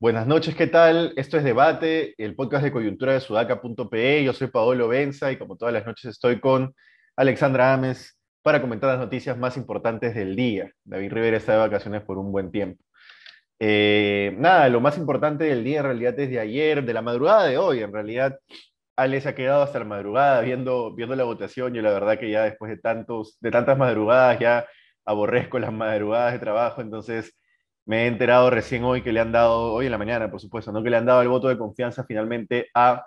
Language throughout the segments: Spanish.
Buenas noches, ¿qué tal? Esto es Debate, el podcast de coyuntura de sudaca.pe. Yo soy Paolo Benza y como todas las noches estoy con Alexandra Ames para comentar las noticias más importantes del día. David Rivera está de vacaciones por un buen tiempo. Eh, nada, lo más importante del día en realidad es de ayer, de la madrugada de hoy. En realidad, Ale se ha quedado hasta la madrugada viendo, viendo la votación y la verdad que ya después de, tantos, de tantas madrugadas ya aborrezco las madrugadas de trabajo, entonces me he enterado recién hoy que le han dado, hoy en la mañana, por supuesto, ¿no? que le han dado el voto de confianza finalmente a,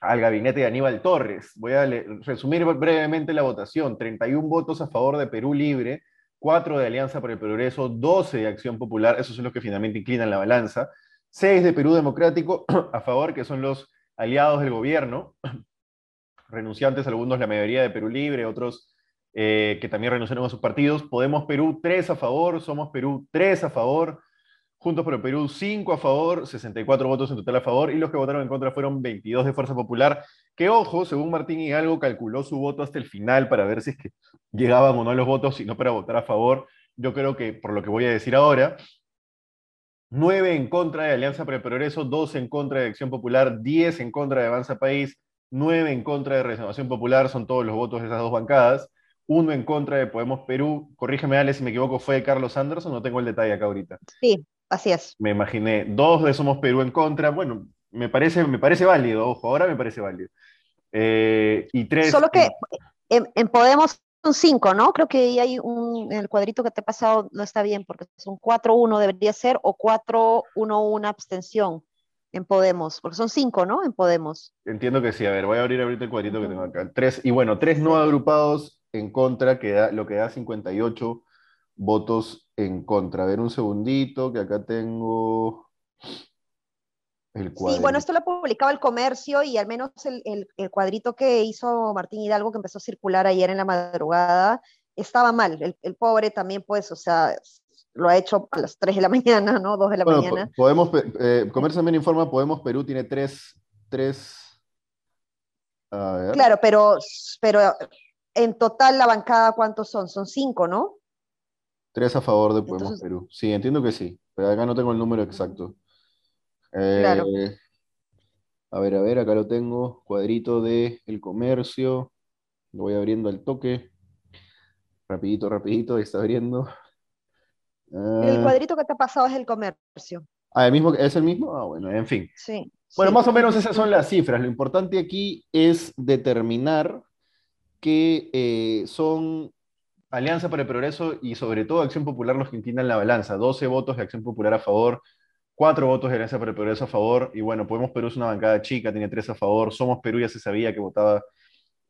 al gabinete de Aníbal Torres. Voy a resumir brevemente la votación. 31 votos a favor de Perú Libre, 4 de Alianza por el Progreso, 12 de Acción Popular, esos son los que finalmente inclinan la balanza, 6 de Perú Democrático a favor, que son los aliados del gobierno, renunciantes algunos, la mayoría de Perú Libre, otros eh, que también renunciaron a sus partidos. Podemos Perú 3 a favor, Somos Perú 3 a favor, Juntos por el Perú 5 a favor, 64 votos en total a favor, y los que votaron en contra fueron 22 de Fuerza Popular, que ojo, según Martín Hidalgo, calculó su voto hasta el final para ver si es que llegaban o no los votos, sino para votar a favor. Yo creo que, por lo que voy a decir ahora, 9 en contra de Alianza para el Progreso, 2 en contra de Acción Popular, 10 en contra de Avanza País, 9 en contra de Renovación Popular, son todos los votos de esas dos bancadas uno en contra de Podemos Perú. Corrígeme, Ale, si me equivoco, ¿fue Carlos Anderson? No tengo el detalle acá ahorita. Sí, así es. Me imaginé. Dos de Somos Perú en contra. Bueno, me parece, me parece válido, ojo, ahora me parece válido. Eh, y tres. Solo que en, Podemos son cinco, ¿no? Creo que hay un, el cuadrito que te he pasado no está bien, porque son 4-1 debería ser, o 4-1-1 abstención en Podemos, porque son cinco, ¿no? En Podemos. Entiendo que sí. A ver, voy a abrir ahorita el cuadrito que tengo acá. Tres, y bueno, tres no agrupados en contra, que da, lo que da 58 votos en contra. A ver un segundito, que acá tengo el cuadrito. Sí, bueno, esto lo publicaba el comercio y al menos el, cuadrito que hizo Martín Hidalgo, que empezó a circular ayer en la madrugada, estaba mal. El, pobre también, pues, o sea, lo ha hecho a las 3 de la mañana, ¿no? 2 de la mañana. Podemos, eh, Comercio también informa, Podemos Perú tiene tres, tres Claro, pero, pero en total la bancada, ¿cuántos son? Son cinco, ¿no? Tres a favor de Podemos Perú. Sí, entiendo que sí, pero acá no tengo el número exacto. claro. Eh, a ver, a ver, acá lo tengo. Cuadrito de el comercio. Lo voy abriendo al toque. Rapidito, rapidito, ahí está abriendo. el ah. cuadrito que te ha pasado es el comercio. Ah, ¿el mismo, ¿es el mismo? Ah, bueno, en fin. Sí. Bueno, más o menos esas son las cifras. Lo importante aquí es determinar que eh, son Alianza para el Progreso y sobre todo Acción Popular los que inclinan la balanza. 12 votos de Acción Popular a favor, 4 votos de Alianza para el Progreso a favor, y bueno, Podemos Perú es una bancada chica, tiene 3 a favor, Somos Perú ya se sabía que votaba,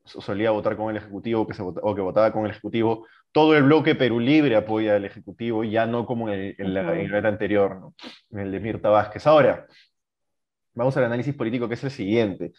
solía votar con el Ejecutivo que se o que votaba con el Ejecutivo. Todo el bloque Perú Libre apoya al Ejecutivo, ya no como en el, en anterior, en el de Mirta Vázquez. Ahora, vamos al análisis político que es el siguiente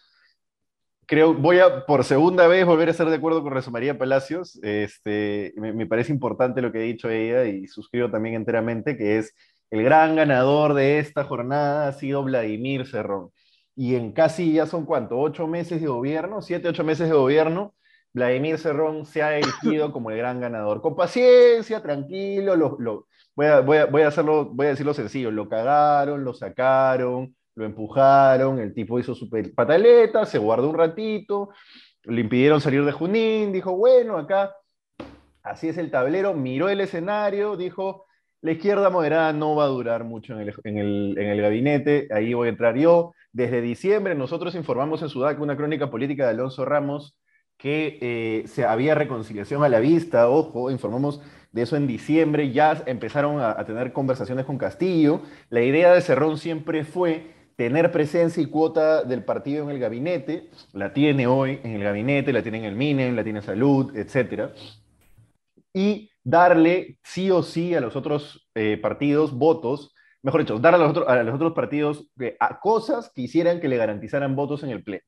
creo, voy a por segunda vez volver a estar de acuerdo con Rosa María Palacios. Este, me, parece importante lo que ha dicho ella y suscribo también enteramente que es el gran ganador de esta jornada ha sido Vladimir Cerrón. Y en casi ya son cuánto, ocho meses de gobierno, siete, ocho meses de gobierno, Vladimir Cerrón se ha elegido como el gran ganador. Con paciencia, tranquilo, lo, voy, a, voy, a, voy, a hacerlo, voy a decirlo sencillo, lo cagaron, lo sacaron, lo empujaron, el tipo hizo su pataleta, se guardó un ratito, le impidieron salir de Junín, dijo, bueno, acá así es el tablero, miró el escenario, dijo, la izquierda moderada no va a durar mucho en el, gabinete, ahí voy a entrar yo. Desde diciembre nosotros informamos en Sudac una crónica política de Alonso Ramos que eh, se había reconciliación a la vista, ojo, informamos de eso en diciembre, ya empezaron a, a tener conversaciones con Castillo. La idea de Cerrón siempre fue tener presencia y cuota del partido en el gabinete, la tiene hoy en el gabinete, la tiene en el MINEM, la tiene en Salud, etc. Y darle sí o sí a los otros eh, partidos votos, mejor dicho, dar a los, otros, a los otros partidos eh, a cosas que hicieran que le garantizaran votos en el Pleno.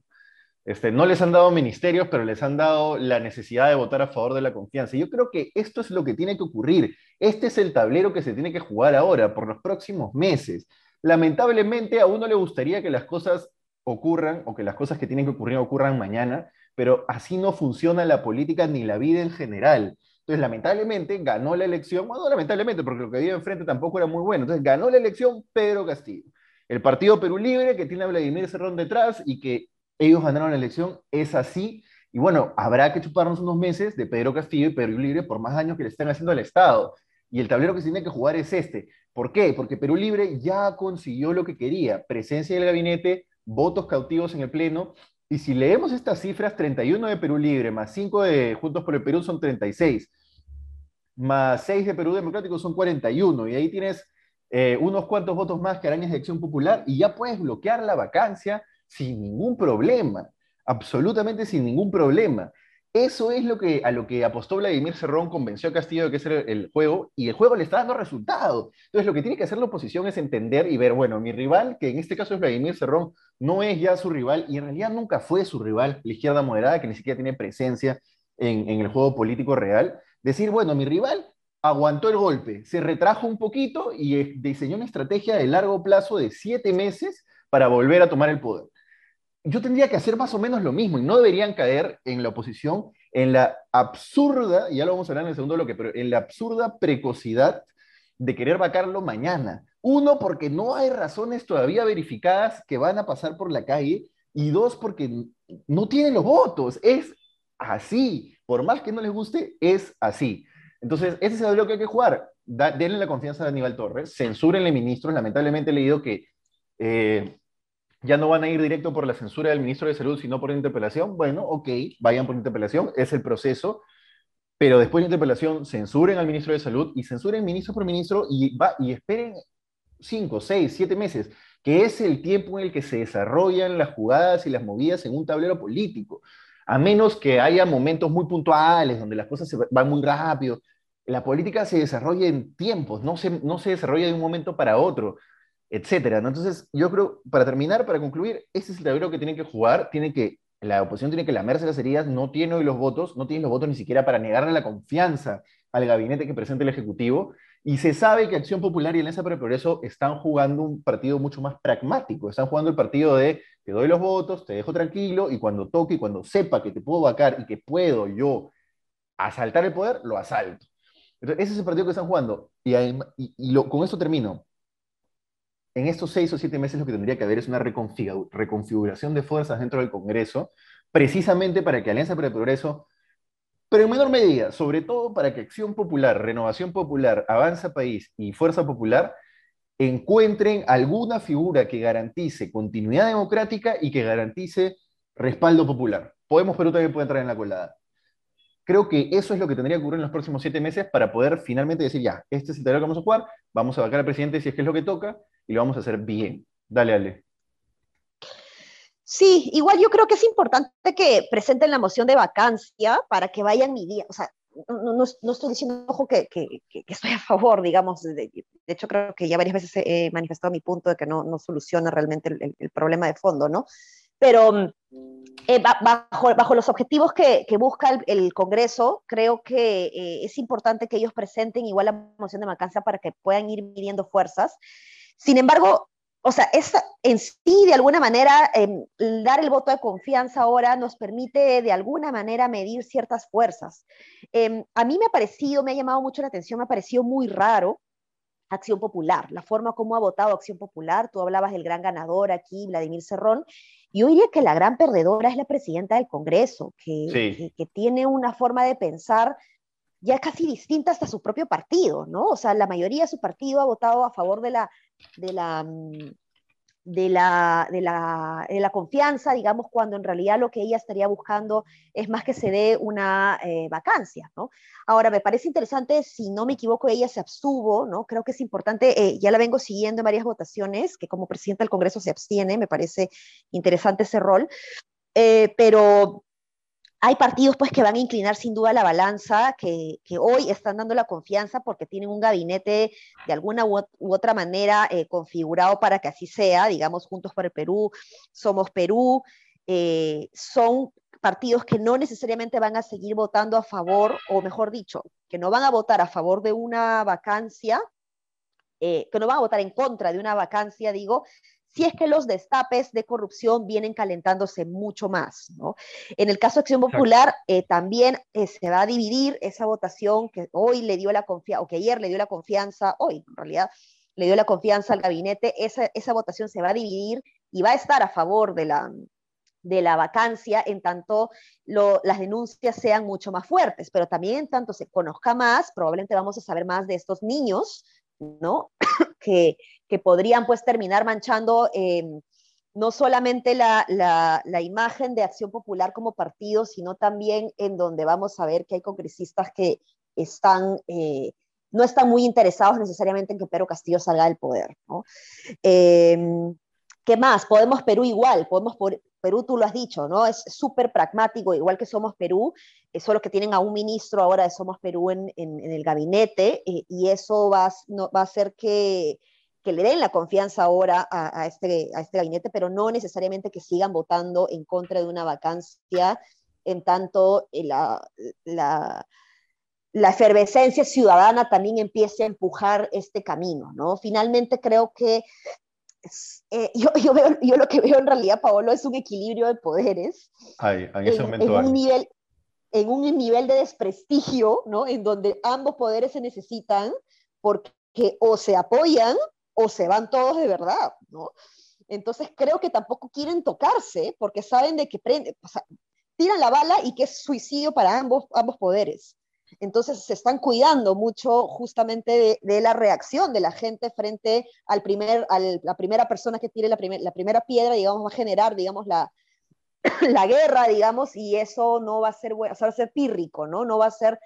Este, no les han dado ministerios, pero les han dado la necesidad de votar a favor de la confianza. Yo creo que esto es lo que tiene que ocurrir. Este es el tablero que se tiene que jugar ahora, por los próximos meses. Lamentablemente a uno le gustaría que las cosas ocurran o que las cosas que tienen que ocurrir ocurran mañana, pero así no funciona la política ni la vida en general. Entonces, lamentablemente, ganó la elección, bueno, lamentablemente, porque lo que había enfrente tampoco era muy bueno. Entonces, ganó la elección Pedro Castillo. El partido Perú Libre, que tiene a Vladimir Cerrón detrás y que ellos ganaron la elección, es así. Y bueno, habrá que chuparnos unos meses de Pedro Castillo y Perú Libre por más daño que le están haciendo al Estado. Y el tablero que se tiene que jugar es este. ¿Por qué? Porque Perú Libre ya consiguió lo que quería, presencia del gabinete, votos cautivos en el Pleno, y si leemos estas cifras, 31 de Perú Libre más 5 de Juntos por el Perú son 36, más 6 de Perú Democrático son 41, y ahí tienes eh, unos cuantos votos más que arañas de Acción Popular, y ya puedes bloquear la vacancia sin ningún problema, absolutamente sin ningún problema. Eso es lo que, a lo que apostó Vladimir Cerrón, convenció a Castillo de que ese era el juego, y el juego le está dando resultado. Entonces, lo que tiene que hacer la oposición es entender y ver, bueno, mi rival, que en este caso es Vladimir Cerrón, no es ya su rival, y en realidad nunca fue su rival, la izquierda moderada, que ni siquiera tiene presencia en, en el juego político real. Decir, bueno, mi rival aguantó el golpe, se retrajo un poquito y diseñó una estrategia de largo plazo de siete meses para volver a tomar el poder yo tendría que hacer más o menos lo mismo y no deberían caer en la oposición en la absurda, y ya lo vamos a hablar en el segundo bloque, pero en la absurda precocidad de querer vacarlo mañana. Uno, porque no hay razones todavía verificadas que van a pasar por la calle, y dos, porque no tienen los votos. Es así. Por más que no les guste, es así. Entonces, ese es el bloque que hay que jugar. denle la confianza a Aníbal Torres, censúrenle ministros. Lamentablemente he leído que eh, ya no van a ir directo por la censura del ministro de Salud, sino por interpelación. Bueno, ok, vayan por interpelación, es el proceso, pero después de interpelación censuren al ministro de Salud y censuren ministro por ministro y, va, y esperen cinco, seis, siete meses, que es el tiempo en el que se desarrollan las jugadas y las movidas en un tablero político. A menos que haya momentos muy puntuales donde las cosas se van muy rápido. La política se desarrolla en tiempos, no se, no se desarrolla de un momento para otro etcétera. Entonces, yo creo, para terminar, para concluir, este es el tablero que tienen que jugar, tiene que, la oposición tiene que lamerse las heridas, no tiene hoy los votos, no tiene los votos ni siquiera para negarle la confianza al gabinete que presenta el Ejecutivo, y se sabe que Acción Popular y Alianza para el Progreso están jugando un partido mucho más pragmático, están jugando el partido de te doy los votos, te dejo tranquilo, y cuando toque y cuando sepa que te puedo vacar y que puedo yo asaltar el poder, lo asalto. Entonces, ese es el partido que están jugando. Y, con esto termino en estos seis o siete meses lo que tendría que haber es una reconfiguración de fuerzas dentro del Congreso, precisamente para que Alianza para el Progreso, pero en menor medida, sobre todo para que Acción Popular, Renovación Popular, Avanza País y Fuerza Popular encuentren alguna figura que garantice continuidad democrática y que garantice respaldo popular. Podemos Perú también puede entrar en la colada. Creo que eso es lo que tendría que ocurrir en los próximos siete meses para poder finalmente decir, ya, este es el tablero que vamos a jugar, vamos a vacar al presidente si es que es lo que toca, y lo vamos a hacer bien. Dale, Ale. Sí, igual yo creo que es importante que presenten la moción de vacancia para que vayan midiendo, o sea, no, estoy diciendo, ojo, que, estoy a favor, digamos, de, hecho creo que ya varias veces he manifestado mi punto de que no, soluciona realmente el, problema de fondo, ¿no? Pero eh, bajo, bajo, los objetivos que, busca el, Congreso, creo que eh, es importante que ellos presenten igual la moción de vacancia para que puedan ir midiendo fuerzas sin embargo, o sea, es en sí, de alguna manera, em, dar el voto de confianza ahora nos permite de alguna manera medir ciertas fuerzas. Em, a mí me ha parecido, me ha llamado mucho la atención, me ha parecido muy raro Acción Popular, la forma como ha votado Acción Popular. Tú hablabas del gran ganador aquí, Vladimir Cerrón. y Yo diría que la gran perdedora es la presidenta del Congreso, que, que tiene una forma de pensar ya casi distinta hasta su propio partido, ¿no? O sea, la mayoría de su partido ha votado a favor de la, de la, mm, de la, de la, de la confianza, digamos, cuando en realidad lo que ella estaría buscando es más que se dé una eh, vacancia, ¿no? Ahora, me parece interesante, si no me equivoco, ella se abstuvo, ¿no? Creo que es importante, eh, ya la vengo siguiendo en varias votaciones, que como presidenta del Congreso se abstiene, me parece interesante ese rol, eh, pero hay partidos pues que van a inclinar sin duda la balanza, que, hoy están dando la confianza porque tienen un gabinete de alguna u, otra manera eh, configurado para que así sea, digamos, Juntos por el Perú, Somos Perú, eh, son partidos que no necesariamente van a seguir votando a favor, o mejor dicho, que no van a votar a favor de una vacancia, eh, que no van a votar en contra de una vacancia, digo, si es que los destapes de corrupción vienen calentándose mucho más. ¿no? En el caso de Acción Popular, eh, también eh, se va a dividir esa votación que hoy le dio la confianza, o que ayer le dio la confianza, hoy en realidad le dio la confianza al gabinete, esa, esa votación se va a dividir y va a estar a favor de la, de la vacancia en tanto las denuncias sean mucho más fuertes, pero también en tanto se conozca más, probablemente vamos a saber más de estos niños, ¿no? que, podrían pues terminar manchando eh, no solamente la, la, imagen de Acción Popular como partido, sino también en donde vamos a ver que hay congresistas que están... Eh, no están muy interesados necesariamente en que Pedro Castillo salga del poder. ¿no? Eh, ¿Qué más? Podemos Perú igual, podemos Perú, tú lo has dicho, ¿no? Es súper pragmático, igual que Somos Perú, es solo que tienen a un ministro ahora de Somos Perú en, el gabinete, eh, y eso va, no, va a hacer que, que, le den la confianza ahora a, este, a este gabinete, pero no necesariamente que sigan votando en contra de una vacancia, en tanto eh, la, la la efervescencia ciudadana también empiece a empujar este camino, ¿no? Finalmente creo que eh, yo, yo, veo, yo, lo que veo en realidad, Paolo, es un equilibrio de poderes. en, ese momento en un nivel en un nivel de desprestigio, ¿no? En donde ambos poderes se necesitan porque o se apoyan o se van todos de verdad, ¿no? Entonces creo que tampoco quieren tocarse porque saben de que prende, o sea, tiran la bala y que es suicidio para ambos, ambos poderes. Entonces se están cuidando mucho justamente de, la reacción de la gente frente al primer, a la primera persona que tire la, la primera piedra, digamos, va a generar, digamos, la, la guerra, digamos, y eso no va a ser bueno, va a ser pírrico, ¿no? No va a ser,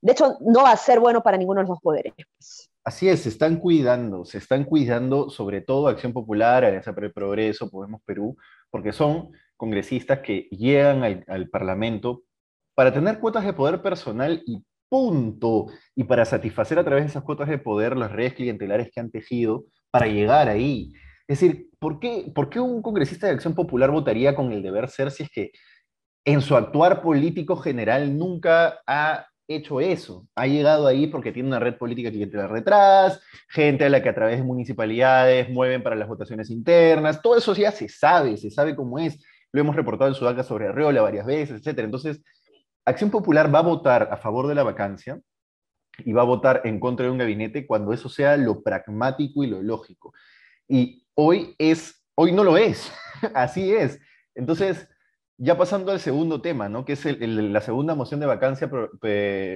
de hecho, no va a ser bueno para ninguno de los dos poderes. Así es, se están cuidando, se están cuidando sobre todo Acción Popular, Alianza para el Progreso, Podemos Perú, porque son congresistas que llegan al, al Parlamento para tener cuotas de poder personal y punto, y para satisfacer a través de esas cuotas de poder las redes clientelares que han tejido para llegar ahí. Es decir, ¿por qué, ¿por qué un congresista de Acción Popular votaría con el deber ser si es que en su actuar político general nunca ha hecho eso. Ha llegado ahí porque tiene una red política clientelar detrás, gente a la que a través de municipalidades mueven para las votaciones internas, todo eso ya se sabe, se sabe cómo es. Lo hemos reportado en Sudaca sobre Arreola varias veces, etc. Entonces, Acción Popular va a votar a favor de la vacancia y va a votar en contra de un gabinete cuando eso sea lo pragmático y lo lógico. Y hoy es, hoy no lo es, así es. Entonces, ya pasando al segundo tema, ¿no? Que es la segunda moción de vacancia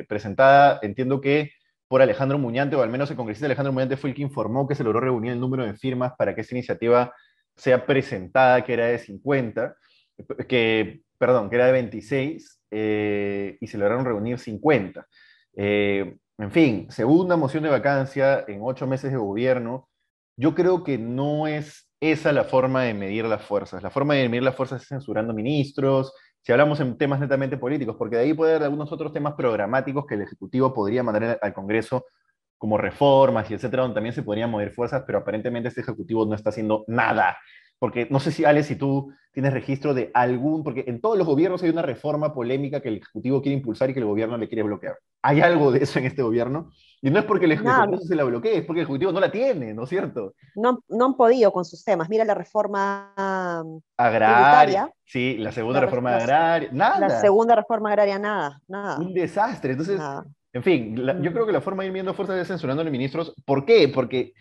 presentada, entiendo que por Alejandro Muñante, o al menos el congresista Alejandro Muñante fue el que informó que se logró reunir el número de firmas para que esta iniciativa sea presentada, que era de 50, que, perdón, que era de 26, eh, y se lograron reunir 50. Eh, en fin, segunda moción de vacancia en ocho meses de gobierno. Yo creo que no es esa la forma de medir las fuerzas. La forma de medir las fuerzas es censurando ministros, si hablamos en temas netamente políticos, porque de ahí puede haber algunos otros temas programáticos que el Ejecutivo podría mandar al Congreso como reformas y etcétera, donde también se podrían mover fuerzas, pero aparentemente este Ejecutivo no está haciendo nada porque no sé si, Alex, si tú tienes registro de algún, porque en todos los gobiernos hay una reforma polémica que el Ejecutivo quiere impulsar y que el gobierno le quiere bloquear. ¿Hay algo de eso en este gobierno? Y no es porque el Ejecutivo se la bloquee, es porque el Ejecutivo no la tiene, ¿no es cierto? No, no han podido con sus temas. Mira la reforma agraria. Sí, la segunda reforma agraria. Nada. La segunda reforma agraria, nada. nada. Un desastre. Entonces, en fin, yo mm. creo que la forma de ir viendo fuerzas es censurando a los ministros. ¿Por qué? Porque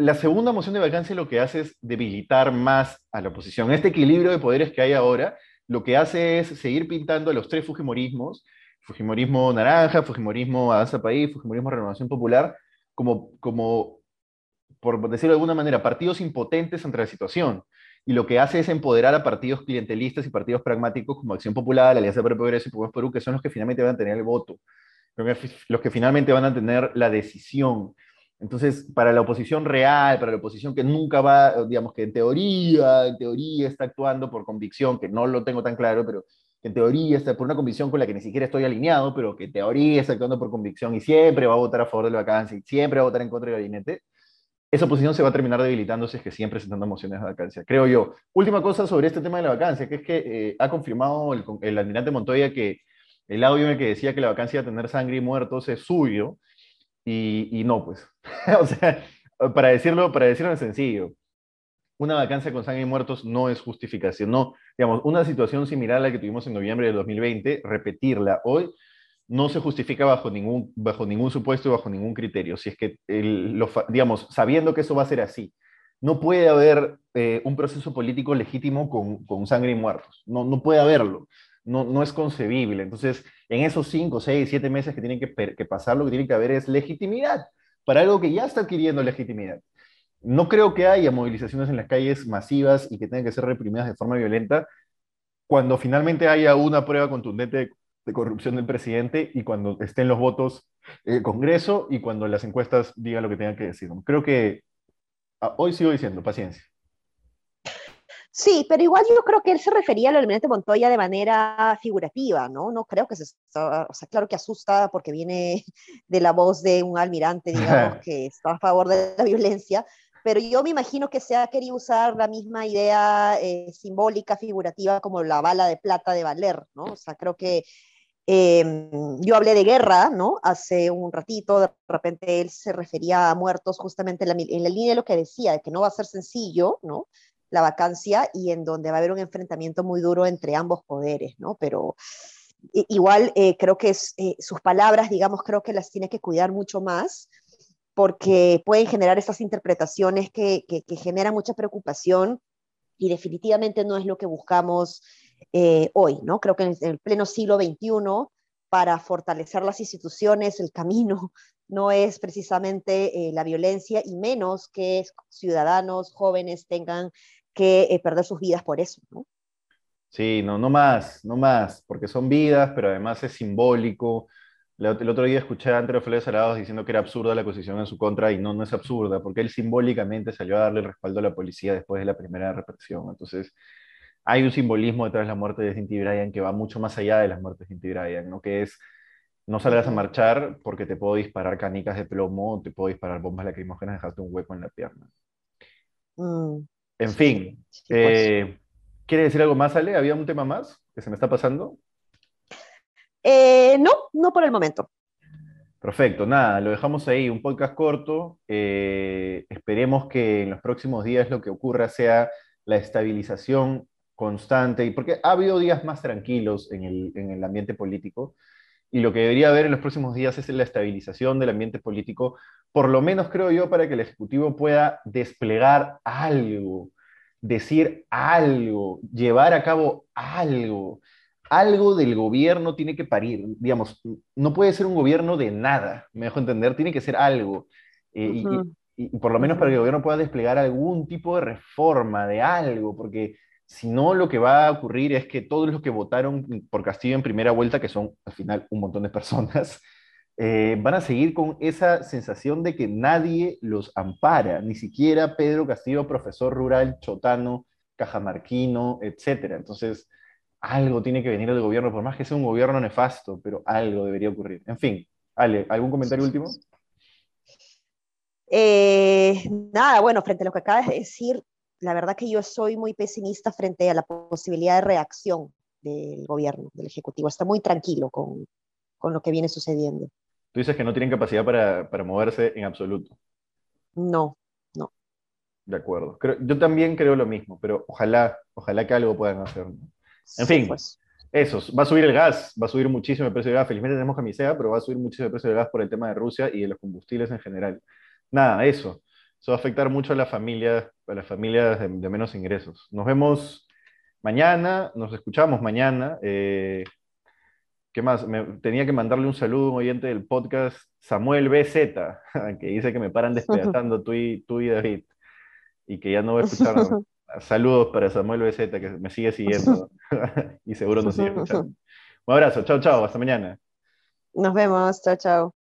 la segunda moción de vacancia lo que hace es debilitar más a la oposición. Este equilibrio de poderes que hay ahora, lo que hace es seguir pintando a los tres Fujimorismos, Fujimorismo naranja, Fujimorismo avanza país, Fujimorismo renovación popular, como, como, por decirlo de alguna manera, partidos impotentes ante la situación. Y lo que hace es empoderar a partidos clientelistas y partidos pragmáticos como Acción Popular, Alianza para el Progreso y Pueblos Perú, que son los que finalmente van a tener el voto, los que finalmente van a tener la decisión. Entonces, para la oposición real, para la oposición que nunca va, digamos que en teoría, en teoría está actuando por convicción, que no lo tengo tan claro, pero que en teoría está por una convicción con la que ni siquiera estoy alineado, pero que en teoría está actuando por convicción y siempre va a votar a favor de la vacancia y siempre va a votar en contra del gabinete, esa oposición se va a terminar debilitando si es que siempre se están dando mociones de vacancia, creo yo. Última cosa sobre este tema de la vacancia, que es que eh, ha confirmado el, el almirante Montoya que el audio en el que decía que la vacancia de tener sangre y muertos es suyo, y, no, pues. o sea, para decirlo, para decirlo en sencillo, una vacancia con sangre y muertos no es justificación. No, digamos, una situación similar a la que tuvimos en noviembre de 2020, repetirla hoy no se justifica bajo ningún, bajo ningún supuesto y bajo ningún criterio. Si es que, digamos, sabiendo que eso va a ser así, no puede haber eh, un proceso político legítimo con, con, sangre y muertos. No, no puede haberlo. No, no es concebible. Entonces, en esos cinco, seis, siete meses que tienen que, pasar, lo que tiene que haber es legitimidad para algo que ya está adquiriendo legitimidad. No creo que haya movilizaciones en las calles masivas y que tengan que ser reprimidas de forma violenta cuando finalmente haya una prueba contundente de corrupción del presidente y cuando estén los votos el Congreso y cuando las encuestas digan lo que tengan que decir. Creo que ah, hoy sigo diciendo, paciencia. Sí, pero igual yo creo que él se refería al almirante Montoya de manera figurativa, ¿no? No creo que se, o sea, claro que asusta porque viene de la voz de un almirante, digamos, que está a favor de la violencia, pero yo me imagino que se ha querido usar la misma idea eh, simbólica, figurativa, como la bala de plata de Valer, ¿no? O sea, creo que Em, yo hablé de guerra, ¿no? Hace un ratito, de repente él se refería a muertos justamente en la, línea de lo que decía, de que no va a ser sencillo, ¿no? La vacancia y en donde va a haber un enfrentamiento muy duro entre ambos poderes, ¿no? Pero igual eh, creo que eh, sus palabras, digamos, creo que las tiene que cuidar mucho más porque pueden generar esas interpretaciones que, generan mucha preocupación y definitivamente no es lo que buscamos eh, hoy, ¿no? Creo que en el pleno siglo XXI, para fortalecer las instituciones, el camino no es precisamente la violencia y menos que ciudadanos jóvenes tengan que eh, perder sus vidas por eso, ¿no? Sí, no, no más, no más, porque son vidas, pero además es simbólico. El otro día escuché a Andrés Flores Salados diciendo que era absurda la acusación en su contra y no, no es absurda, porque él simbólicamente salió a darle el respaldo a la policía después de la primera represión. Entonces, hay un simbolismo detrás de la muerte de Cinti Bryan que va mucho más allá de las muertes de Cinti Bryan, ¿no? Que es, no salgas a marchar porque te puedo disparar canicas de plomo, te puedo disparar bombas lacrimógenas, dejarte un hueco en la pierna. Mm, en fin, pues. eh, ¿quiere decir algo más, Ale? ¿Había un tema más que se me está pasando? Eh, no, no por el momento. Perfecto, nada, lo dejamos ahí, un podcast corto. Eh, esperemos que en los próximos días lo que ocurra sea la estabilización constante, porque ha habido días más tranquilos en el, en el ambiente político, y lo que debería haber en los próximos días es la estabilización del ambiente político, por lo menos creo yo, para que el Ejecutivo pueda desplegar algo, decir algo, llevar a cabo algo. Algo del gobierno tiene que parir, digamos, no puede ser un gobierno de nada, me dejo entender, tiene que ser algo. Eh, y, y, por lo menos para que el gobierno pueda desplegar algún tipo de reforma, de algo, porque si no, lo que va a ocurrir es que todos los que votaron por Castillo en primera vuelta, que son al final un montón de personas, eh, van a seguir con esa sensación de que nadie los ampara, ni siquiera Pedro Castillo, profesor rural, chotano, cajamarquino, etc. Entonces, algo tiene que venir del gobierno, por más que sea un gobierno nefasto, pero algo debería ocurrir. En fin, Ale, ¿algún comentario último? Eh, nada, bueno, frente a lo que acabas de decir, la verdad que yo soy muy pesimista frente a la posibilidad de reacción del gobierno, del Ejecutivo. Está muy tranquilo con, con lo que viene sucediendo. Tú dices que no tienen capacidad para, para moverse en absoluto. No, no. De acuerdo. yo también creo lo mismo, pero ojalá, ojalá que algo puedan hacer. En fin, pues. eso, va a subir el gas, va a subir muchísimo el precio del gas. Felizmente tenemos camisea, pero va a subir muchísimo el precio del gas por el tema de Rusia y de los combustibles en general. Nada, eso. Eso va a afectar mucho a las familias, a las familias de, menos ingresos. Nos vemos mañana, nos escuchamos mañana. Eh, ¿Qué más? tenía que mandarle un saludo a un oyente del podcast, Samuel BZ, que dice que me paran despedazando tú y, tú y David, y que ya no voy a escuchar. Saludos para Samuel BZ, que me sigue siguiendo y seguro nos sigue escuchando. Un abrazo, chao, chao, hasta mañana. Nos vemos, chao, chao.